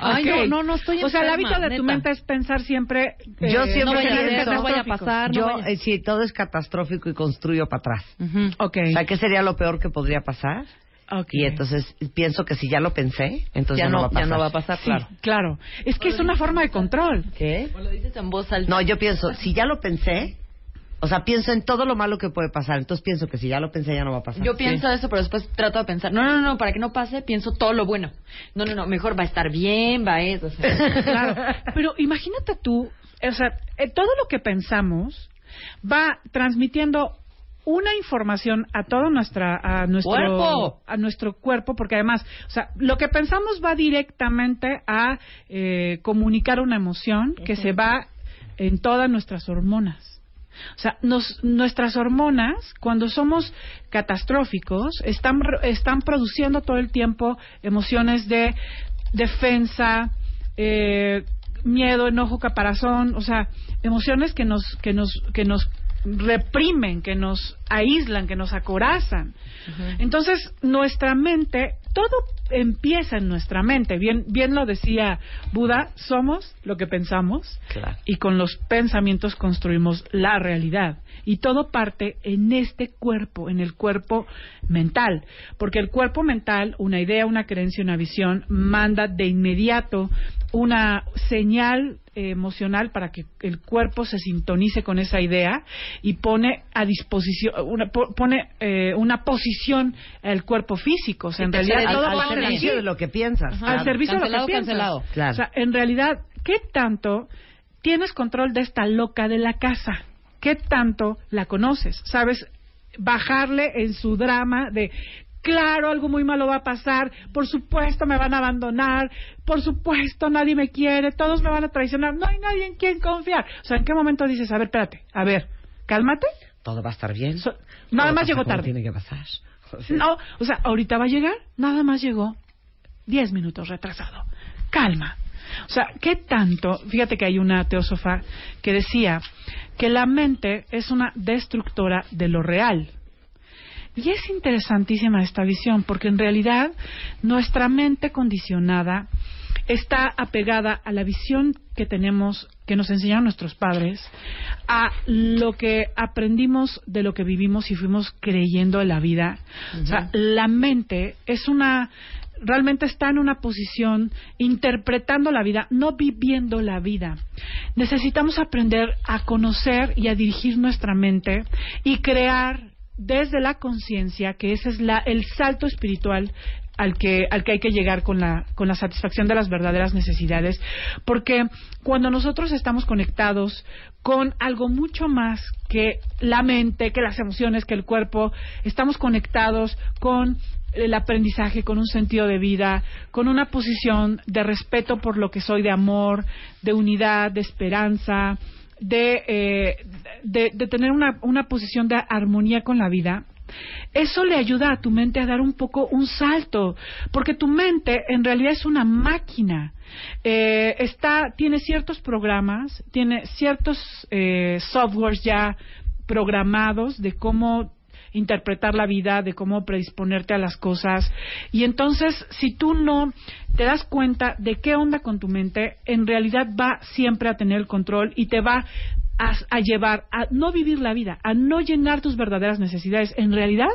Ay, no, no, no estoy O sea, el hábito de tu mente es pensar siempre... Eh, yo siempre no vaya, no vaya a pasar. Yo, eh, si todo es catastrófico y construyo para atrás. okay. O sea, ¿qué sería lo peor que podría pasar? Okay. Y entonces pienso que si ya lo pensé, entonces ya, no, va a pasar. Ya no va a pasar, claro. Claro. Es que es una forma de control. ¿Qué? O lo dices en voz alta. No, yo pienso, si ya lo pensé, o sea, pienso en todo lo malo que puede pasar. Entonces pienso que si ya lo pensé ya no va a pasar. Yo pienso eso, pero después trato de pensar, no, no, no, para que no pase, pienso todo lo bueno. No, no, no, mejor va a estar bien, va a eso. claro. Pero imagínate tú, o sea, eh, todo lo que pensamos va transmitiendo una información a todo nuestra a nuestro cuerpo a nuestro cuerpo porque además o sea lo que pensamos va directamente a eh, comunicar una emoción que se va en todas nuestras hormonas o sea, nuestras hormonas, cuando somos catastróficos, están, están produciendo todo el tiempo emociones de defensa, eh, miedo, enojo, caparazón, o sea, emociones que nos, que nos, que nos reprimen, que nos aíslan, que nos acorazan. Entonces, nuestra mente, todo empieza en nuestra mente. Bien, bien lo decía Buda, somos lo que pensamos y con los pensamientos construimos la realidad. Y todo parte en este cuerpo, en el cuerpo mental. Porque el cuerpo mental, una idea, una creencia, una visión, manda de inmediato una señal emocional para que el cuerpo se sintonice con esa idea y pone a disposición una, pone eh, una posición el cuerpo físico o sea en realidad todo al, servicio de lo que piensas. Al servicio de lo que piensas. o sea en realidad qué tanto tienes control de esta loca de la casa qué tanto la conoces sabes bajarle en su drama de claro, algo muy malo va a pasar, por supuesto me van a abandonar, por supuesto nadie me quiere, todos me van a traicionar, no hay nadie en quien confiar. O sea, ¿en qué momento dices, a ver, espérate, a ver, cálmate? Todo va a estar bien. nada más llegó tarde. Tiene que pasar. no, o sea, ahorita va a llegar, nada más llegó diez minutos retrasado. Calma. O sea, ¿qué tanto? Fíjate que hay una teósofa que decía que la mente es una destructora de lo real. Y es interesantísima esta visión, porque en realidad nuestra mente condicionada está apegada a la visión que tenemos, que nos enseñaron nuestros padres, a lo que aprendimos de lo que vivimos y fuimos creyendo en la vida. O sea, la mente es una realmente está en una posición interpretando la vida, no viviendo la vida. Necesitamos aprender a conocer y a dirigir nuestra mente y crear desde la conciencia, que ese es la, el salto espiritual al que, al que hay que llegar con la, con la satisfacción de las verdaderas necesidades, porque cuando nosotros estamos conectados con algo mucho más que la mente, que las emociones, que el cuerpo, estamos conectados con el aprendizaje, con un sentido de vida, con una posición de respeto por lo que soy, de amor, de unidad, de esperanza, de, eh, de, tener una, una posición de armonía con la vida, eso le ayuda a tu mente a dar un poco un salto, porque tu mente en realidad es una máquina. Eh, está, tiene ciertos programas, tiene ciertos eh, softwares ya programados de cómo interpretar la vida, de cómo predisponerte a las cosas. Y entonces, si tú no te das cuenta de qué onda con tu mente, en realidad va siempre a tener el control y te va a, llevar a no vivir la vida, a no llenar tus verdaderas necesidades. En realidad,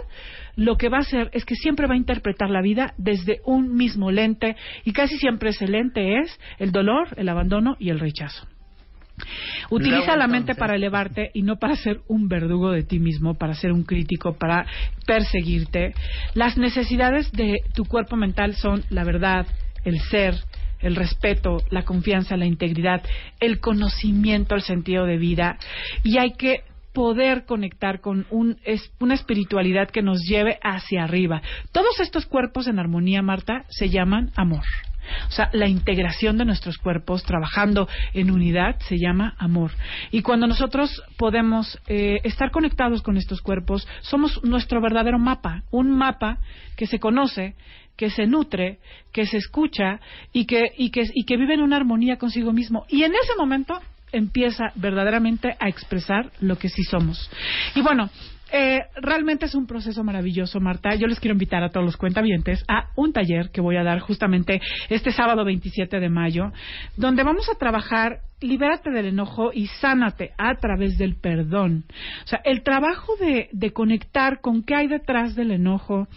lo que va a hacer es que siempre va a interpretar la vida desde un mismo lente y casi siempre ese lente es el dolor, el abandono y el rechazo. Utiliza la mente para elevarte y no para ser un verdugo de ti mismo, para ser un crítico, para perseguirte. Las necesidades de tu cuerpo mental son la verdad, el ser, el respeto, la confianza, la integridad, el conocimiento, el sentido de vida. Y hay que poder conectar con un, una espiritualidad que nos lleve hacia arriba. Todos estos cuerpos en armonía, Marta, se llaman amor. O sea, la integración de nuestros cuerpos trabajando en unidad se llama amor. Y cuando nosotros podemos eh, estar conectados con estos cuerpos, somos nuestro verdadero mapa, un mapa que se conoce, que se nutre, que se escucha y que, y que, y que vive en una armonía consigo mismo. Y en ese momento empieza verdaderamente a expresar lo que sí somos. Y bueno, eh, realmente es un proceso maravilloso, Marta. Yo les quiero invitar a todos los cuentavientes a un taller que voy a dar justamente este sábado 27 de mayo, donde vamos a trabajar libérate del enojo y sánate a través del perdón. O sea, el trabajo de, de conectar con qué hay detrás del enojo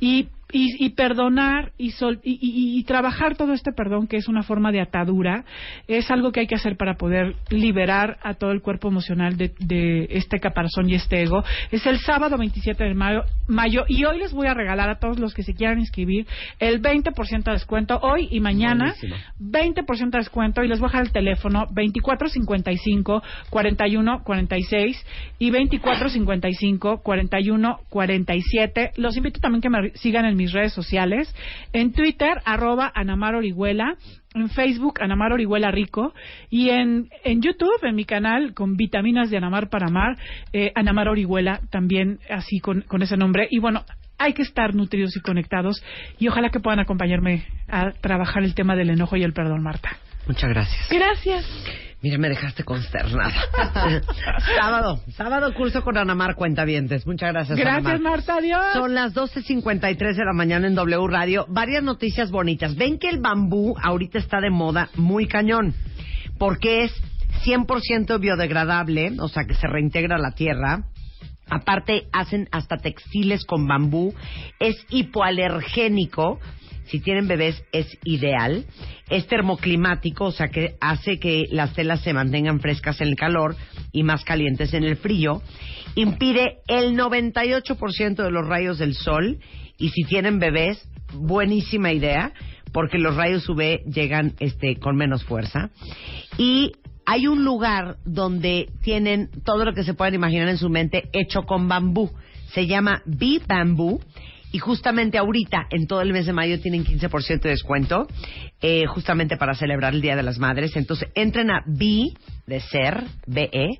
y y, perdonar y, y, trabajar todo este perdón, que es una forma de atadura, es algo que hay que hacer para poder liberar a todo el cuerpo emocional de, este caparazón y este ego. Es el sábado 27 de mayo, mayo, y hoy les voy a regalar a todos los que se quieran inscribir el 20% de descuento, hoy y mañana, 20% de descuento, y les voy a dejar el teléfono 2455 4146 y 2455 4147. Los invito también que me sigan en mis redes sociales. En Twitter, arroba Anamar Orihuela. En Facebook, Anamar Orihuela Rico. Y en, en YouTube, en mi canal, con vitaminas de Anamar para Amar, eh, Anamar Orihuela, también así con, con ese nombre. Y bueno, hay que estar nutridos y conectados. Y ojalá que puedan acompañarme a trabajar el tema del enojo y el perdón, Marta. Muchas gracias. Gracias. Mira, me dejaste consternada. sábado, sábado curso con Anamar Cuentavientes. Muchas gracias, Gracias, Marta, adiós. Son las 12.53 de la mañana en W Radio. Varias noticias bonitas. Ven que el bambú ahorita está de moda muy cañón, porque es 100% biodegradable, o sea, que se reintegra a la tierra. Aparte, hacen hasta textiles con bambú. Es hipoalergénico, si tienen bebés es ideal. Es termoclimático, o sea que hace que las telas se mantengan frescas en el calor y más calientes en el frío. Impide el 98% de los rayos del sol y si tienen bebés, buenísima idea porque los rayos UV llegan este con menos fuerza y hay un lugar donde tienen todo lo que se pueden imaginar en su mente hecho con bambú. Se llama Bee Bamboo y justamente ahorita, en todo el mes de mayo, tienen 15% de descuento, eh, justamente para celebrar el Día de las Madres. Entonces, entren a B de ser, B-E,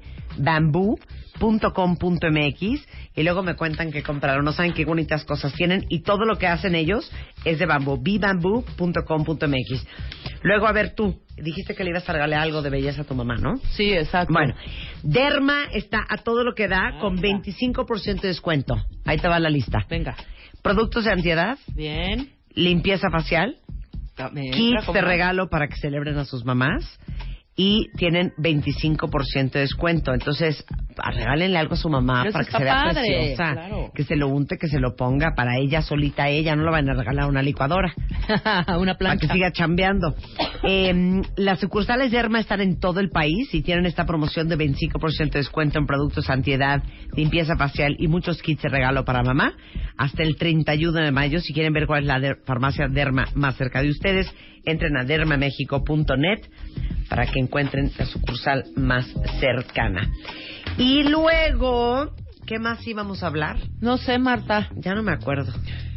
bamboo.com.mx y luego me cuentan que compraron. No saben qué bonitas cosas tienen y todo lo que hacen ellos es de bambú. bbamboo.com.mx. Luego, a ver tú, dijiste que le ibas a regalar algo de belleza a tu mamá, ¿no? Sí, exacto. Bueno, Derma está a todo lo que da con 25% de descuento. Ahí te va la lista. Venga. Productos de ansiedad. Bien. Limpieza facial. Kits de regalo para que celebren a sus mamás y tienen 25% de descuento. Entonces, regálenle algo a su mamá para que se vea preciosa, que se lo unte, que se lo ponga para ella solita, ella no lo van a regalar una licuadora, una plancha, para que siga chambeando. eh, las sucursales de Erma están en todo el país y tienen esta promoción de 25% de descuento en productos antiedad, limpieza facial y muchos kits de regalo para mamá hasta el 31 de mayo. Si quieren ver cuál es la farmacia Derma más cerca de ustedes, entren a dermamexico.net para que encuentren la sucursal más cercana. Y luego, ¿qué más íbamos a hablar? No sé, Marta. Ya no me acuerdo.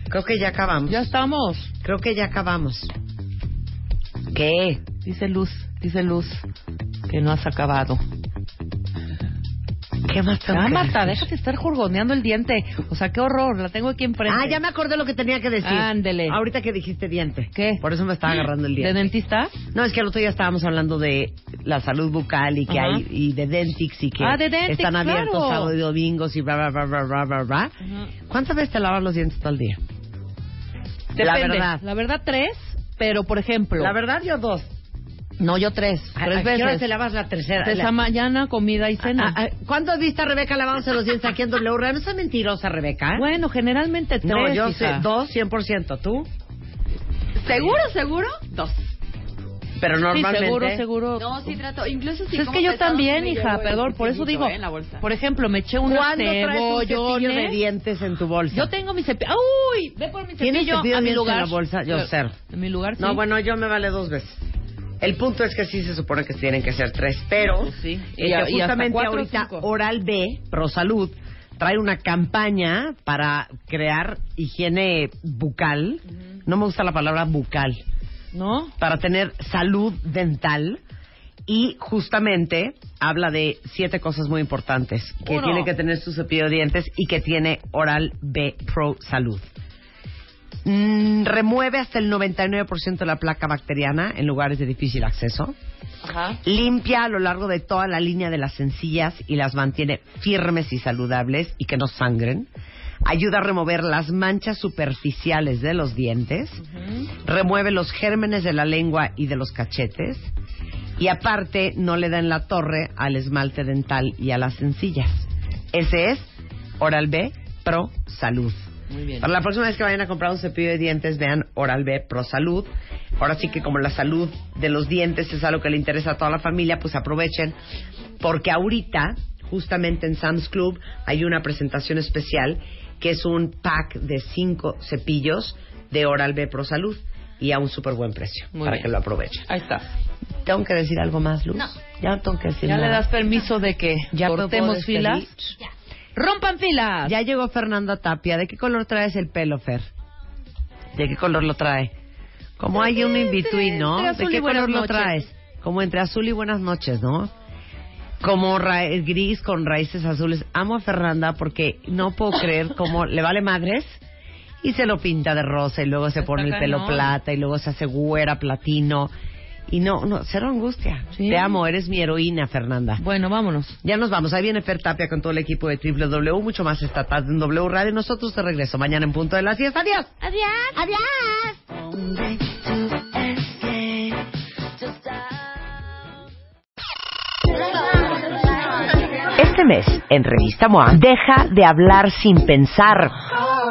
Creo que ya acabamos. Ya estamos. Creo que ya acabamos. ¿Qué? Dice Luz, dice Luz, que no has acabado. ¿Qué más tengo Ah, Marta, déjate estar jurgoneando el diente. O sea, qué horror, la tengo aquí enfrente. Ah, ya me acordé lo que tenía que decir. Ándele. Ahorita que dijiste diente. ¿Qué? Por eso me estaba agarrando el ¿De diente. dentista? No, es que el otro día estábamos hablando de la salud bucal y que Ajá. hay y de Dentix y que Ah, de Dentix, están abiertos claro. sábados y domingos y bla bla bla bla bla bla. bla. ¿Cuántas veces te lavas los dientes todo el día? La Depende. verdad. La verdad, tres, pero por ejemplo. La verdad yo dos. No, yo tres. ¿A- tres a qué hora veces. te lavas la tercera? Esa La- mañana, comida y cena. Ah, ah, ¿Cuándo has visto a Rebeca lavándose los dientes aquí en W? Radio? No seas mentirosa, Rebeca. Bueno, generalmente tres. no, yo sé, dos, 100%. ¿Tú? ¿Seguro, seguro? Dos. Pero Sí, normalmente... seguro, seguro. No, sí trato. Incluso si Pues es que yo también, sí hija, perdón, por eso digo, ¿eh? en la bolsa. por ejemplo, me eché unos ¿Cuándo traes un cepillo de cebollones. dientes en tu bolsa? Yo tengo mi cepillo. ¡Uy! Ve por mi ¿Tienes cepillo cepillo de a mi lugar. en la bolsa? Yo cero. En mi lugar, sí. No, bueno, yo me vale dos veces. El punto es que sí se supone que tienen que ser tres, pero sí. Y y justamente cuatro ahorita cinco. Oral B, Pro Salud, trae una campaña para crear higiene bucal. No me gusta la palabra bucal. ¿No? Para tener salud dental. Y justamente habla de siete cosas muy importantes que Uno. tiene que tener su cepillo de dientes y que tiene Oral B Pro Salud. Mm, remueve hasta el 99% de la placa bacteriana en lugares de difícil acceso. Ajá. Limpia a lo largo de toda la línea de las encías y las mantiene firmes y saludables y que no sangren. Ayuda a remover las manchas superficiales de los dientes. Remueve los gérmenes de la lengua y de los cachetes. Y aparte no le da en la torre al esmalte dental y a las encillas. Ese es Oral B Pro Salud. Muy bien. Para la próxima vez que vayan a comprar un cepillo de dientes, vean Oral B Pro Salud. Ahora sí que como la salud de los dientes es algo que le interesa a toda la familia, pues aprovechen, porque ahorita, justamente en Sam's Club, hay una presentación especial que es un pack de cinco cepillos de Oral B Pro Salud y a un súper buen precio, Muy para bien. que lo aprovechen. Ahí está. ¿Tengo que decir algo más, Luz? No. Ya no tengo que decir ¿Ya le das permiso de que ¿Ya cortemos filas? ¡Rompan filas! Ya llegó Fernanda Tapia. ¿De qué color traes el pelo, Fer? ¿De qué color lo trae? Como hay un in between, ¿no? ¿De qué color lo traes? Como entre azul y buenas noches, ¿no? Como ra- gris con raíces azules. Amo a Fernanda porque no puedo creer cómo le vale madres y se lo pinta de rosa y luego se pone el pelo plata y luego se hace güera, platino. Y no, no, cero angustia. Sí. Te amo, eres mi heroína, Fernanda. Bueno, vámonos. Ya nos vamos. Ahí viene Fer Tapia con todo el equipo de W. Mucho más esta tarde en W Radio. Nosotros de regreso mañana en punto de las 10. Adiós. Adiós. Adiós. Este mes, en Revista MOA, deja de hablar sin pensar.